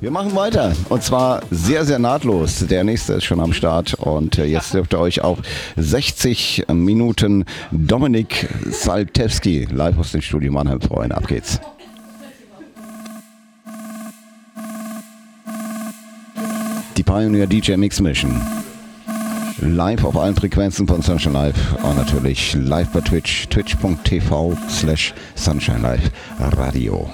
Wir machen weiter und zwar sehr, sehr nahtlos. Der nächste ist schon am Start und äh, jetzt dürft ihr euch auf 60 Minuten Dominik Saltewski live aus dem Studio Mannheim freuen. Ab geht's. Die Pioneer DJ Mix Mission. Live auf allen Frequenzen von Sunshine Live und natürlich live bei Twitch, twitch.tv slash Sunshine Live Radio.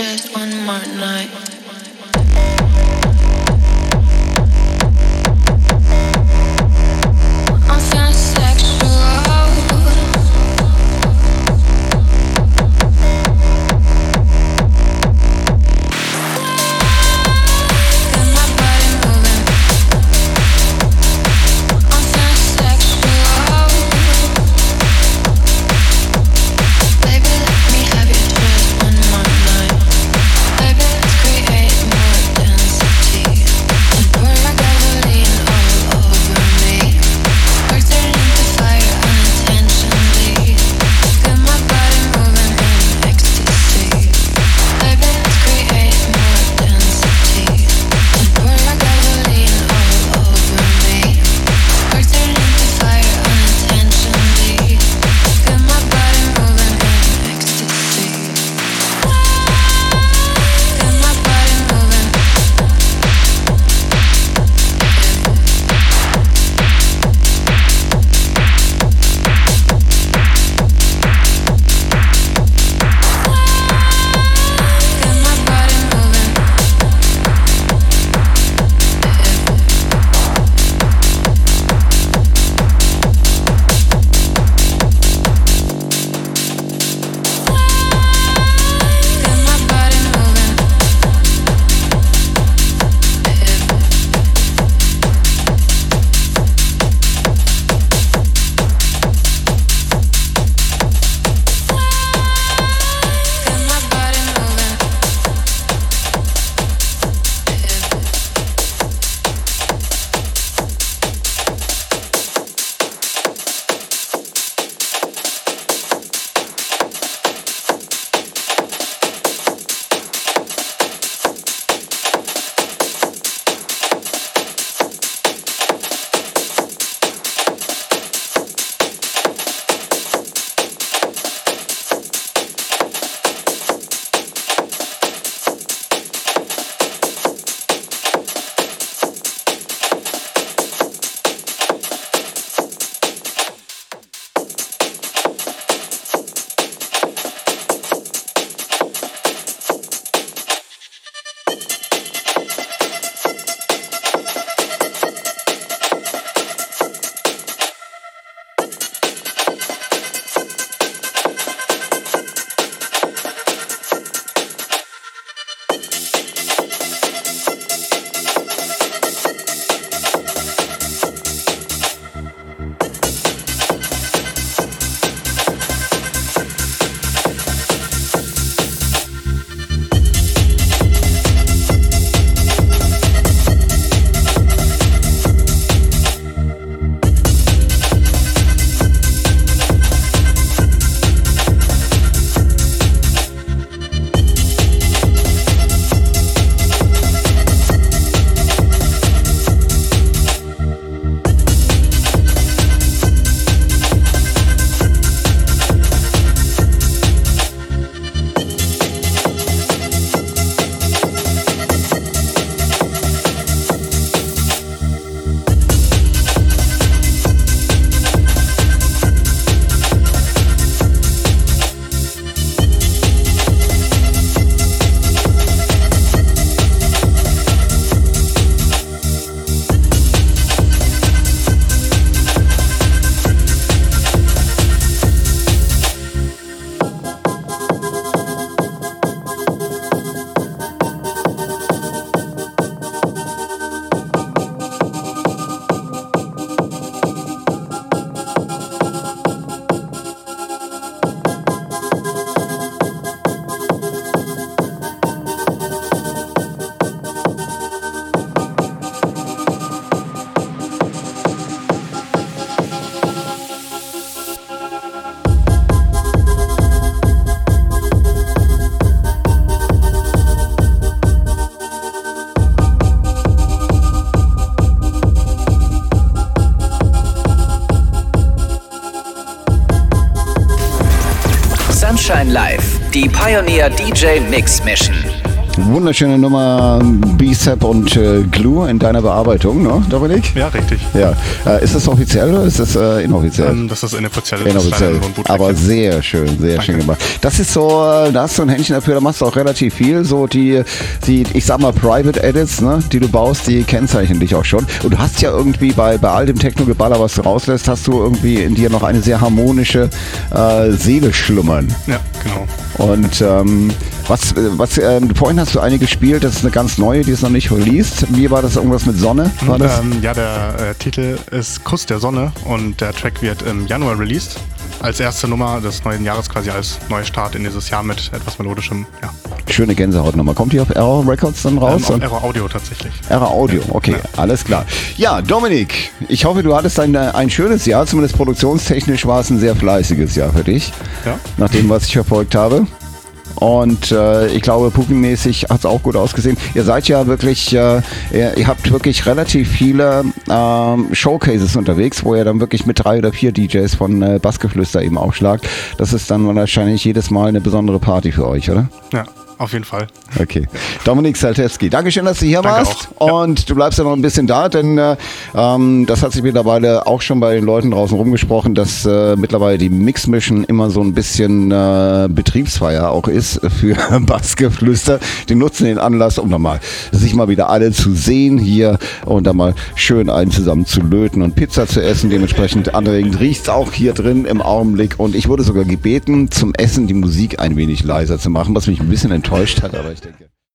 Die Pioneer DJ Mix Mission. Wunderschöne Nummer B-Step und äh, Glue in deiner Bearbeitung, ne, Dominik? Ja, richtig. Ja. Äh, ist das offiziell oder ist das äh, inoffiziell? Ähm, das ist inoffiziell. Inoffiziell. Aber sehr schön, sehr Danke. schön gemacht. Das ist so, äh, da hast du ein Händchen dafür, da machst du auch relativ viel. So die, die ich sag mal, Private Edits, ne, die du baust, die kennzeichnen dich auch schon. Und du hast ja irgendwie bei, bei all dem Techno-Geballer, was du rauslässt, hast du irgendwie in dir noch eine sehr harmonische äh, Seele schlummern. Ja, genau. Und ähm, was, was äh, vorhin hast du eine gespielt, das ist eine ganz neue, die ist noch nicht released. Wie war das irgendwas mit Sonne? War das? Ähm, ja, der äh, Titel ist Kuss der Sonne und der Track wird im Januar released. Als erste Nummer des neuen Jahres, quasi als Neustart in dieses Jahr mit etwas melodischem, ja. Schöne Gänsehautnummer. Kommt die auf Error Records dann raus? Ähm, auf Error Audio tatsächlich. Error Audio, okay, ja. alles klar. Ja, Dominik, ich hoffe, du hattest ein, ein schönes Jahr, zumindest produktionstechnisch war es ein sehr fleißiges Jahr für dich. Ja. Nach dem, was ich verfolgt habe. Und äh, ich glaube, Pukin-mäßig hat es auch gut ausgesehen. Ihr seid ja wirklich, äh, ihr, ihr, habt wirklich relativ viele äh, Showcases unterwegs, wo ihr dann wirklich mit drei oder vier DJs von äh, Bassgeflüster eben aufschlagt. Das ist dann wahrscheinlich jedes Mal eine besondere Party für euch, oder? Ja, auf jeden Fall. Okay. Dominik Saltewski, Dankeschön, dass du hier Danke warst. Auch. Und du bleibst ja noch ein bisschen da, denn äh, ähm, das hat sich mittlerweile auch schon bei den Leuten draußen rumgesprochen, dass äh, mittlerweile die Mix-Mission immer so ein bisschen äh, Betriebsfeier auch ist für Bassgeflüster. Die nutzen den Anlass, um dann mal sich mal wieder alle zu sehen hier und dann mal schön einen zusammen zu löten und Pizza zu essen. Dementsprechend anregend riecht es auch hier drin im Augenblick. Und ich wurde sogar gebeten, zum Essen die Musik ein wenig leiser zu machen, was mich ein bisschen enttäuscht enttäuscht hat, aber ich denke.